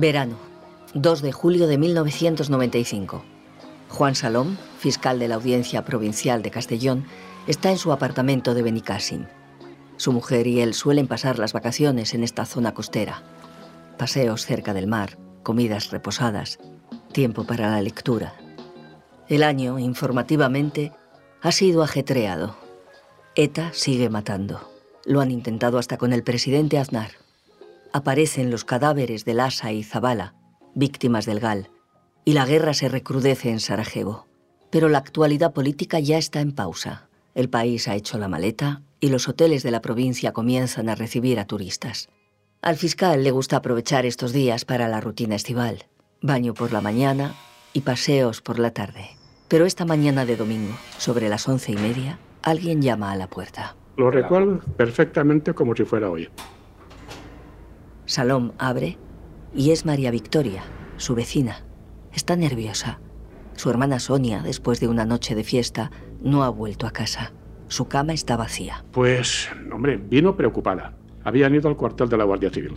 Verano, 2 de julio de 1995. Juan Salom, fiscal de la Audiencia Provincial de Castellón, está en su apartamento de Benicassim. Su mujer y él suelen pasar las vacaciones en esta zona costera. Paseos cerca del mar, comidas reposadas, tiempo para la lectura. El año, informativamente, ha sido ajetreado. ETA sigue matando. Lo han intentado hasta con el presidente Aznar. Aparecen los cadáveres de Lhasa y Zabala, víctimas del GAL, y la guerra se recrudece en Sarajevo. Pero la actualidad política ya está en pausa. El país ha hecho la maleta y los hoteles de la provincia comienzan a recibir a turistas. Al fiscal le gusta aprovechar estos días para la rutina estival, baño por la mañana y paseos por la tarde. Pero esta mañana de domingo, sobre las once y media, alguien llama a la puerta. Lo recuerdo perfectamente como si fuera hoy. Salom abre y es María Victoria, su vecina. Está nerviosa. Su hermana Sonia, después de una noche de fiesta, no ha vuelto a casa. Su cama está vacía. Pues, hombre, vino preocupada. Habían ido al cuartel de la Guardia Civil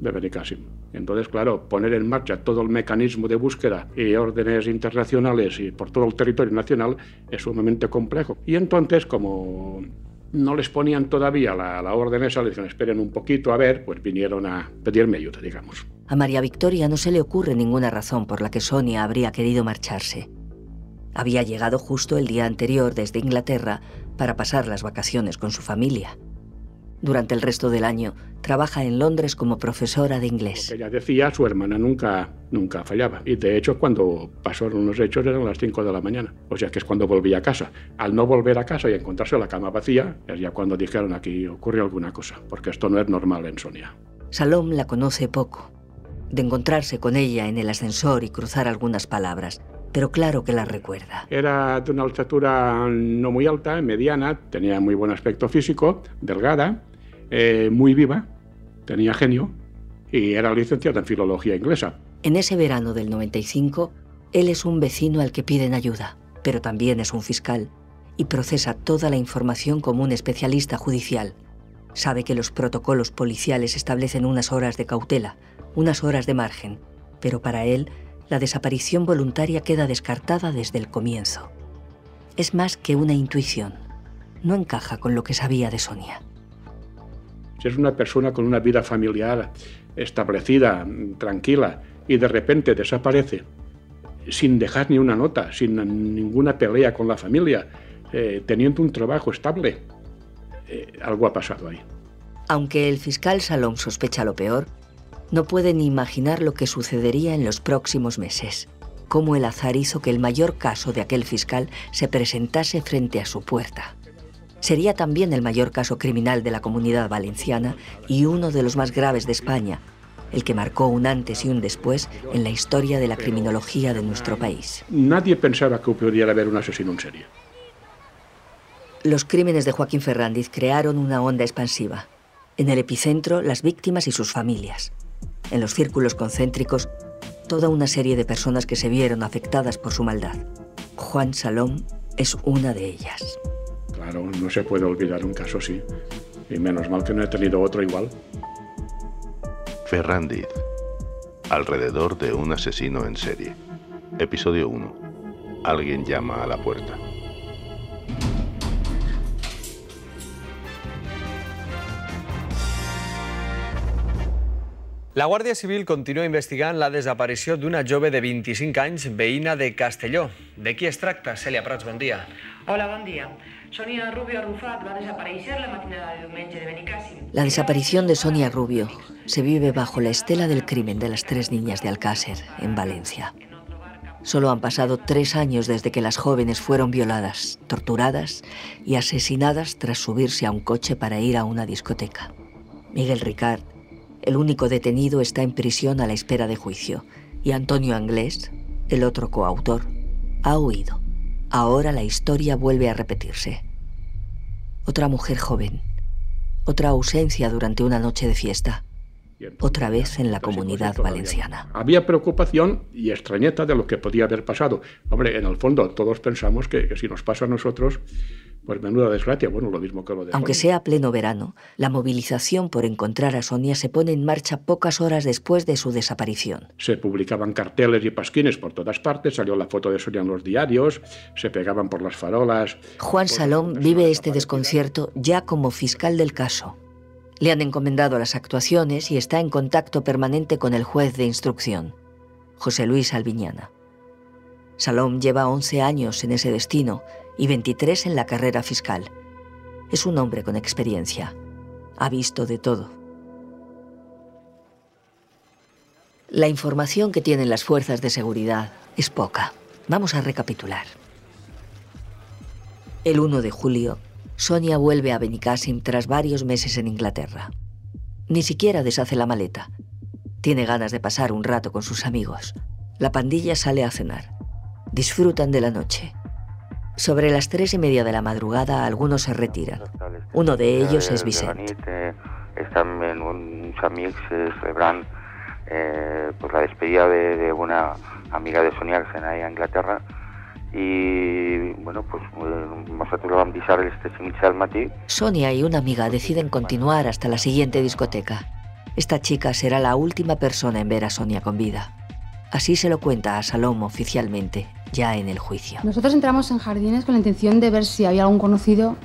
de Benicassim. Entonces, claro, poner en marcha todo el mecanismo de búsqueda y órdenes internacionales y por todo el territorio nacional es sumamente complejo. Y entonces, como no les ponían todavía la, orden esa, le dijeron, esperen un poquito a ver, pues vinieron a pedirme ayuda, digamos. A María Victoria no se le ocurre ninguna razón por la que Sonia habría querido marcharse. Había llegado justo el día anterior desde Inglaterra para pasar las vacaciones con su familia. Durante el resto del año trabaja en Londres como profesora de inglés. Ella decía, su hermana nunca, nunca fallaba. Y de hecho, cuando pasaron los hechos eran las 5 de la mañana. O sea que es cuando volvía a casa. Al no volver a casa y encontrarse la cama vacía, es ya cuando dijeron aquí ocurre alguna cosa, porque esto no es normal en Sonia. Salom la conoce poco. De encontrarse con ella en el ascensor y cruzar algunas palabras, pero claro que la recuerda. Era de una altura no muy alta, mediana, tenía muy buen aspecto físico, delgada, eh, muy viva, tenía genio y era licenciada en filología inglesa. En ese verano del 95, él es un vecino al que piden ayuda, pero también es un fiscal y procesa toda la información como un especialista judicial. Sabe que los protocolos policiales establecen unas horas de cautela, unas horas de margen, pero para él la desaparición voluntaria queda descartada desde el comienzo. Es más que una intuición. No encaja con lo que sabía de Sonia. Si es una persona con una vida familiar establecida, tranquila, y de repente desaparece, sin dejar ni una nota, sin ninguna pelea con la familia, eh, teniendo un trabajo estable, eh, algo ha pasado ahí. Aunque el fiscal Salón sospecha lo peor, no puede ni imaginar lo que sucedería en los próximos meses. Cómo el azar hizo que el mayor caso de aquel fiscal se presentase frente a su puerta. Sería también el mayor caso criminal de la comunidad valenciana y uno de los más graves de España, el que marcó un antes y un después en la historia de la criminología de nuestro país. Nadie pensaba que pudiera haber un asesino en serie. Los crímenes de Joaquín Ferrandiz crearon una onda expansiva. En el epicentro, las víctimas y sus familias. En los círculos concéntricos, toda una serie de personas que se vieron afectadas por su maldad. Juan Salón es una de ellas. Claro, no se puede olvidar un caso así. Y menos mal que no he tenido otro igual. Ferrandiz. Alrededor de un asesino en serie. Episodio 1. Alguien llama a la puerta. La Guàrdia Civil continua investigant la desaparició d'una jove de 25 anys, veïna de Castelló. De qui es tracta? Cèlia Prats, bon dia. Hola, bon dia. Sonia Rubio Arrufat va desaparèixer la matinada de diumenge de Benicàssim. La desaparición de Sonia Rubio se vive bajo la estela del crimen de las tres niñas de Alcácer, en Valencia. Solo han pasado tres años desde que las jóvenes fueron violadas, torturadas y asesinadas tras subirse a un coche para ir a una discoteca. Miguel Ricard, el único detenido, está en prisión a la espera de juicio y Antonio Anglés, el otro coautor, ha huido. Ahora la historia vuelve a repetirse. Otra mujer joven, otra ausencia durante una noche de fiesta, otra vez en la comunidad valenciana. Había preocupación y extrañeta de lo que podía haber pasado. Hombre, en el fondo todos pensamos que, que si nos pasa a nosotros, Pues menuda desgracia, bueno, lo mismo que lo de Aunque Sonia. sea pleno verano, la movilización por encontrar a Sonia se pone en marcha pocas horas después de su desaparición. Se publicaban carteles y pasquines por todas partes, salió la foto de Sonia en los diarios, se pegaban por las farolas. Juan las vive este desconcierto ya como fiscal del caso. Le han encomendado las actuaciones y está en contacto permanente con el juez de instrucción, José Luis Alviñana. Salom lleva 11 años en ese destino y 23 en la carrera fiscal. Es un hombre con experiencia. Ha visto de todo. La información que tienen las fuerzas de seguridad es poca. Vamos a recapitular. El 1 de julio, Sonia vuelve a Benicassim tras varios meses en Inglaterra. Ni siquiera deshace la maleta. Tiene ganas de pasar un rato con sus amigos. La pandilla sale a cenar. Disfrutan de la noche. Sobre las tres y media de la madrugada, algunos se retiran. Uno de ellos es De la Vicent. nit eh, estem amb uns amics eh, la despedida de, una amiga de Sonia que se a Inglaterra i bueno, pues, eh, nosaltres la vam deixar a les 3 i mitja del matí Sonia y una amiga deciden continuar hasta la siguiente discoteca. Esta chica será la última persona en ver a Sonia con vida. Así se lo cuenta a Salom oficialmente, ya en el juicio. Nosotros entramos en jardines con la intención de ver si había algún conocido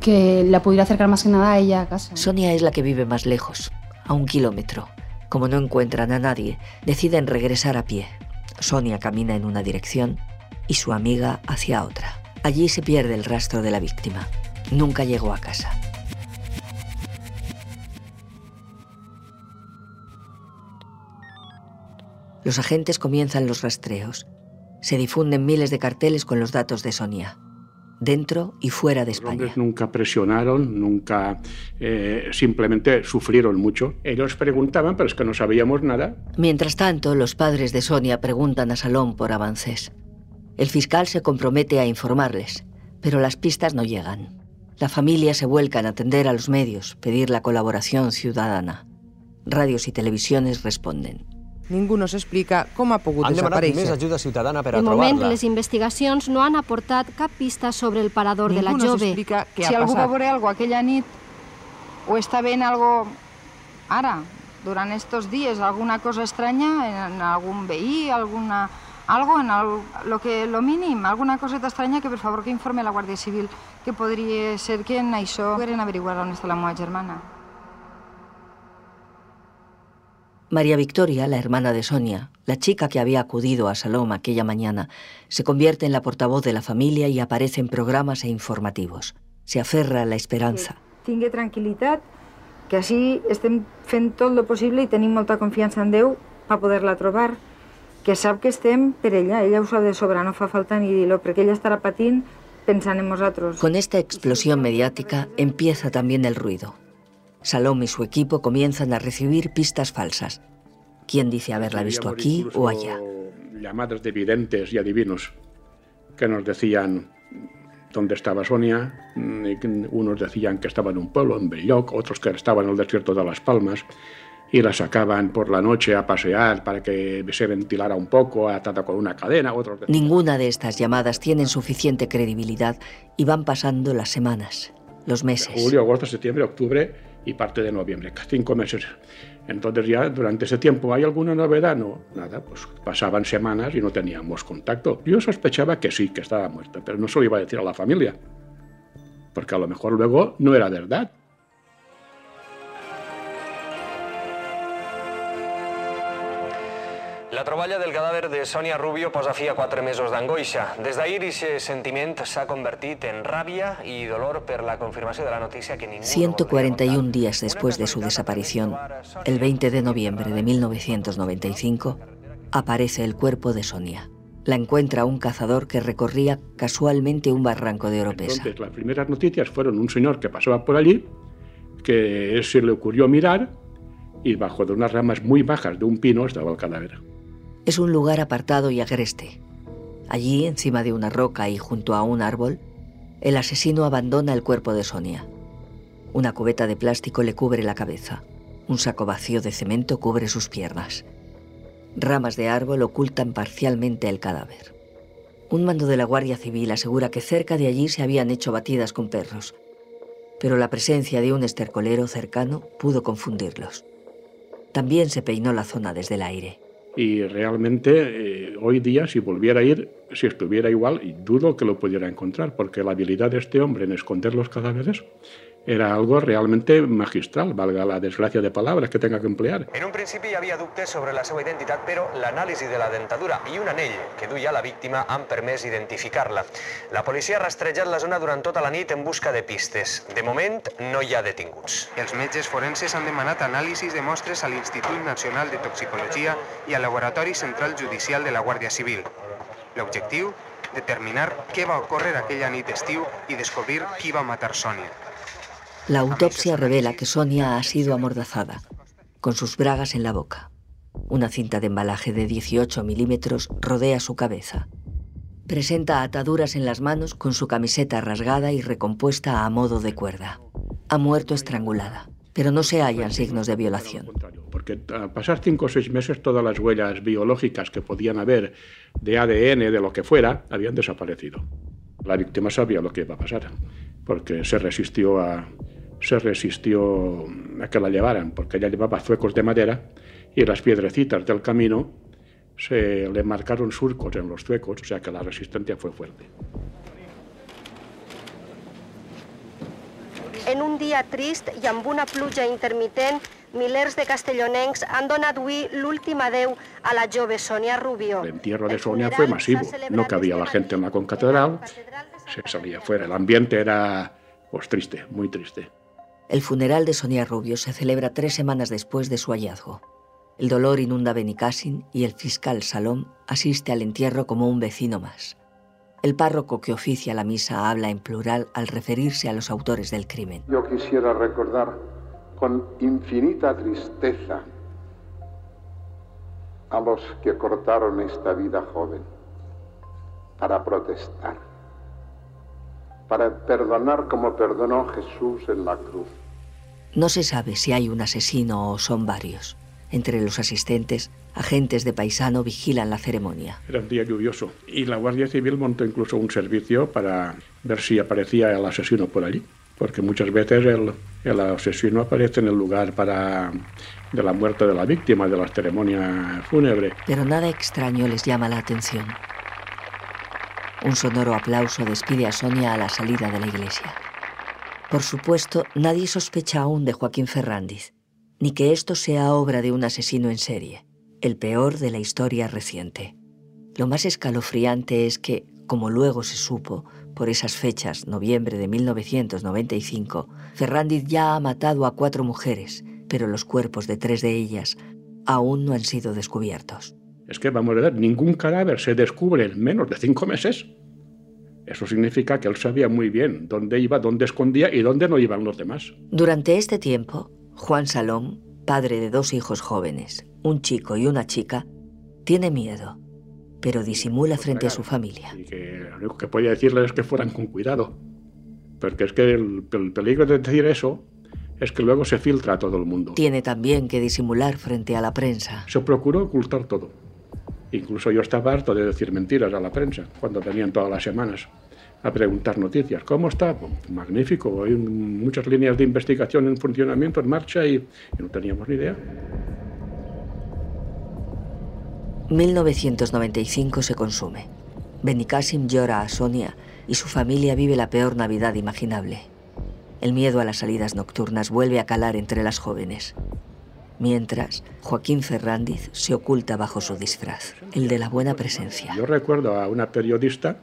que la pudiera acercar más que nada a ella a casa. Sonia es la que vive más lejos, a un kilómetro. Como no encuentran a nadie, deciden regresar a pie. Sonia camina en una dirección y su amiga hacia otra. Allí se pierde el rastro de la víctima. Nunca llegó a casa. Los agentes comienzan los rastreos. Se difunden miles de carteles con los datos de Sonia, dentro y fuera de Los España. hombres nunca presionaron, nunca eh, simplemente sufrieron mucho. Ellos preguntaban, pero es que no sabíamos nada. Mientras tanto, los padres de Sonia preguntan a Salón por avances. El fiscal se compromete a informarles, pero las pistas no llegan. La familia se vuelca en atender a los medios, pedir la colaboración ciudadana. Radios y televisiones responden. Ningú no s'explica com ha pogut Han demanat més desaparèixer. ajuda ciutadana per De a moment, trobar-la. les investigacions no han aportat cap pista sobre el parador de la Ningú no jove. s'explica què si ha algú va passat. veure algo aquella nit o està veient algo ara, durant estos dies, alguna cosa estranya en algun veí, alguna, algo en el, lo que, lo mínim, alguna coseta estranya que per favor que informe la Guàrdia Civil que podria ser que en això pogueren averiguar on està la meva germana. María Victoria, la hermana de Sonia, la chica que había acudido a Salom aquella mañana, se convierte en la portavoz de la familia y aparece en programas e informativos. Se aferra a la esperanza. Tingui tranquil·litat, que així estem fent tot el possible i tenim molta confiança en Déu per poder-la trobar, que sap que estem per ella, ella ho sap de sobre, no fa falta ni dir-lo, perquè ella estarà patint pensant en nosaltres. Con esta explosión mediática empieza también el ruido. Salom y su equipo comienzan a recibir pistas falsas. ¿Quién dice haberla visto aquí o allá? Llamadas de videntes y adivinos que nos decían dónde estaba Sonia. Unos decían que estaba en un pueblo, en Belloc, otros que estaba en el desierto de Las Palmas. Y la sacaban por la noche a pasear para que se ventilara un poco, atada con una cadena. Decían- Ninguna de estas llamadas tienen suficiente credibilidad y van pasando las semanas, los meses. Julio, agosto, septiembre, octubre y parte de noviembre, cinco meses. Entonces ya durante ese tiempo, ¿hay alguna novedad? No, nada, pues pasaban semanas y no teníamos contacto. Yo sospechaba que sí, que estaba muerta, pero no se lo iba a decir a la familia, porque a lo mejor luego no era verdad. La troballa del cadàver de Sònia Rubio posa fi a quatre mesos d'angoixa. Des d'ahir, aquest sentiment s'ha convertit en ràbia i dolor per la confirmació de la notícia que ningú... no voldria 141 contar. días después de su desaparición, el 20 de noviembre de 1995, aparece el cuerpo de Sonia. La encuentra un cazador que recorría casualmente un barranco de Oropesa. Entonces las primeras noticias fueron un señor que pasaba por allí, que se le ocurrió mirar y bajo de unas ramas muy bajas de un pino estaba el cadáver. Es un lugar apartado y agreste. Allí, encima de una roca y junto a un árbol, el asesino abandona el cuerpo de Sonia. Una cubeta de plástico le cubre la cabeza. Un saco vacío de cemento cubre sus piernas. Ramas de árbol ocultan parcialmente el cadáver. Un mando de la Guardia Civil asegura que cerca de allí se habían hecho batidas con perros, pero la presencia de un estercolero cercano pudo confundirlos. También se peinó la zona desde el aire. Y realmente eh, hoy día, si volviera a ir, si estuviera igual, dudo que lo pudiera encontrar, porque la habilidad de este hombre en esconder los cadáveres era algo realmente magistral, valga la desgracia de palabras que tenga que emplear. En un principi hi havia dubtes sobre la seva identitat, però l'anàlisi de la dentadura i un anell que duia la víctima han permès identificar-la. La policia ha rastrejat la zona durant tota la nit en busca de pistes. De moment, no hi ha detinguts. Els metges forenses han demanat anàlisis de mostres a l'Institut Nacional de Toxicologia i al Laboratori Central Judicial de la Guàrdia Civil. L'objectiu? Determinar què va ocórrer aquella nit d'estiu i descobrir qui va matar Sònia. La autopsia revela que Sonia ha sido amordazada, con sus bragas en la boca. Una cinta de embalaje de 18 milímetros rodea su cabeza. Presenta ataduras en las manos con su camiseta rasgada y recompuesta a modo de cuerda. Ha muerto estrangulada, pero no se hallan signos de violación. Porque al pasar cinco o seis meses todas las huellas biológicas que podían haber de ADN, de lo que fuera, habían desaparecido. La víctima sabía lo que iba a pasar, porque se resistió a, se resistió a que la llevaran, porque ella llevaba zuecos de madera y las piedrecitas del camino se le marcaron surcos en los zuecos, o sea que la resistencia fue fuerte. En un dia trist i amb una pluja intermitent, milers de castellonencs han donat avui l'últim adeu a la jove Sonia Rubio. El entierro de Sonia fue masivo, no cabía la gente en la concatedral, se salía fuera, el ambiente era pues triste, muy triste. El funeral de Sonia Rubio se celebra tres semanas después de su hallazgo. El dolor inunda Benicassin y el fiscal Salom asiste al entierro como un vecino más. El párroco que oficia la misa habla en plural al referirse a los autores del crimen. Yo quisiera recordar con infinita tristeza a los que cortaron esta vida joven para protestar, para perdonar como perdonó Jesús en la cruz. No se sabe si hay un asesino o son varios. Entre los asistentes, agentes de paisano vigilan la ceremonia. Era un día lluvioso y la Guardia Civil montó incluso un servicio para ver si aparecía el asesino por allí, porque muchas veces el, el asesino aparece en el lugar para de la muerte de la víctima de la ceremonia fúnebre. Pero nada extraño les llama la atención. Un sonoro aplauso despide a Sonia a la salida de la iglesia. Por supuesto, nadie sospecha aún de Joaquín Ferrandiz, ni que esto sea obra de un asesino en serie, el peor de la historia reciente. Lo más escalofriante es que, como luego se supo, por esas fechas, noviembre de 1995, Ferrandiz ya ha matado a cuatro mujeres, pero los cuerpos de tres de ellas aún no han sido descubiertos. Es que, vamos a ver, ningún cadáver se descubre en menos de cinco meses. Eso significa que él sabía muy bien dónde iba, dónde escondía y dónde no iban los demás. Durante este tiempo, Juan Salón, padre de dos hijos jóvenes, un chico y una chica, tiene miedo, pero disimula frente a su familia. Y que lo único que podía decirles es que fueran con cuidado. Porque es que el, el peligro de decir eso es que luego se filtra a todo el mundo. Tiene también que disimular frente a la prensa. Se procuró ocultar todo. Incluso yo estaba harto de decir mentiras a la prensa cuando venían todas las semanas a preguntar noticias. ¿Cómo está? Pues, magnífico. Hay muchas líneas de investigación en funcionamiento, en marcha y, y no teníamos ni idea. 1995 se consume. Benicassim llora a Sonia y su familia vive la peor Navidad imaginable. El miedo a las salidas nocturnas vuelve a calar entre las jóvenes. Mientras, Joaquín Ferrandiz se oculta bajo su disfraz, el de la buena presencia. Yo recuerdo a una periodista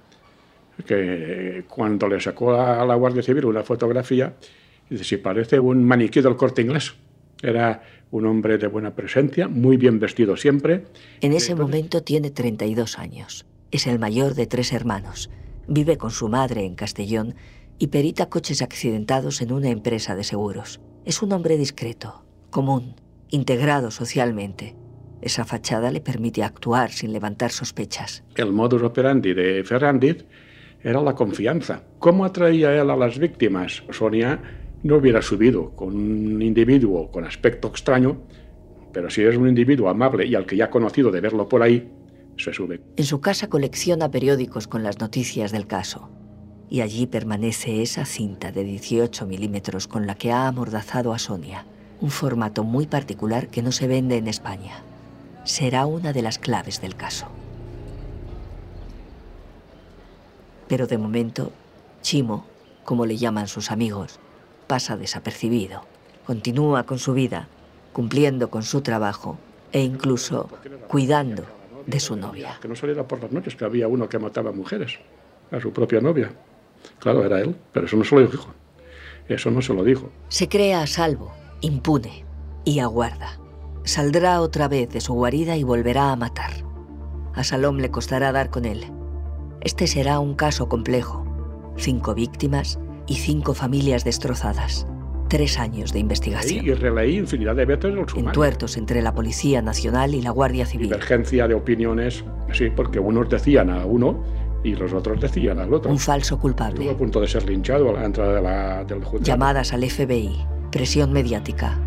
que cuando le sacó a la Guardia Civil una fotografía, dice, si parece un maniquí del corte inglés. Era un hombre de buena presencia, muy bien vestido siempre. En ese momento tiene 32 años. Es el mayor de tres hermanos. Vive con su madre en Castellón y perita coches accidentados en una empresa de seguros. Es un hombre discreto, común, integrado socialmente. Esa fachada le permite actuar sin levantar sospechas. El modus operandi de Ferrandiz era la confianza. ¿Cómo atraía él a las víctimas? Sonia no hubiera subido con un individuo con aspecto extraño, pero si es un individuo amable y al que ya ha conocido de verlo por ahí, se sube. En su casa colecciona periódicos con las noticias del caso. Y allí permanece esa cinta de 18 milímetros con la que ha amordazado a Sonia. Un formato muy particular que no se vende en España. Será una de las claves del caso. Pero de momento, Chimo, como le llaman sus amigos, pasa desapercibido. Continúa con su vida, cumpliendo con su trabajo e incluso cuidando de su novia. Que no saliera por las noches, que había uno que mataba mujeres, a su propia novia. Claro, era él, pero eso no se lo dijo. Eso no se lo dijo. Se crea a salvo, impune, y aguarda. Saldrá otra vez de su guarida y volverá a matar. A Salom le costará dar con él. Este será un caso complejo. Cinco víctimas y cinco familias destrozadas. Tres años de investigación. Y releí infinidad de veces el sumario. Entuertos entre la Policía Nacional y la Guardia Civil. Divergencia de opiniones, sí, porque unos decían a uno y los otros decían al otro. Un falso culpable. Estuvo a punto de ser linchado a la entrada de la, del juzgado. Llamadas al FBI, presión mediática,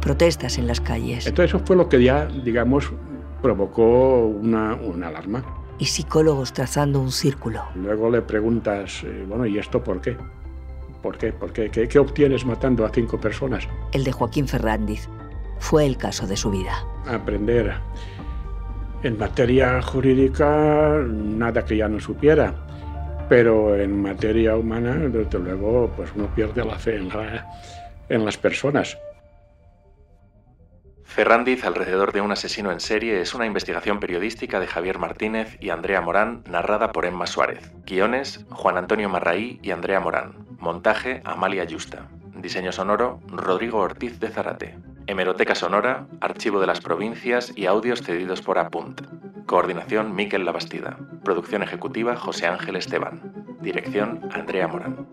protestas en las calles. Entonces eso fue lo que ya, digamos, provocó una, una alarma. Y psicólogos trazando un círculo. Luego le preguntas, eh, bueno, ¿y esto por qué? ¿Por qué? ¿Por qué? ¿Qué, ¿Qué obtienes matando a cinco personas? El de Joaquín Ferrandiz fue el caso de su vida. Aprender en materia jurídica nada que ya no supiera, pero en materia humana, desde luego, pues uno pierde la fe en, la, en las personas. Ferrandiz alrededor de un asesino en serie es una investigación periodística de Javier Martínez y Andrea Morán narrada por Emma Suárez. Guiones, Juan Antonio Marraí y Andrea Morán. Montaje, Amalia Yusta. Diseño sonoro, Rodrigo Ortiz de Zarate. Hemeroteca sonora, Archivo de las Provincias y audios cedidos por Apunt. Coordinación, Miquel Labastida. Producción ejecutiva, José Ángel Esteban. Dirección, Andrea Morán.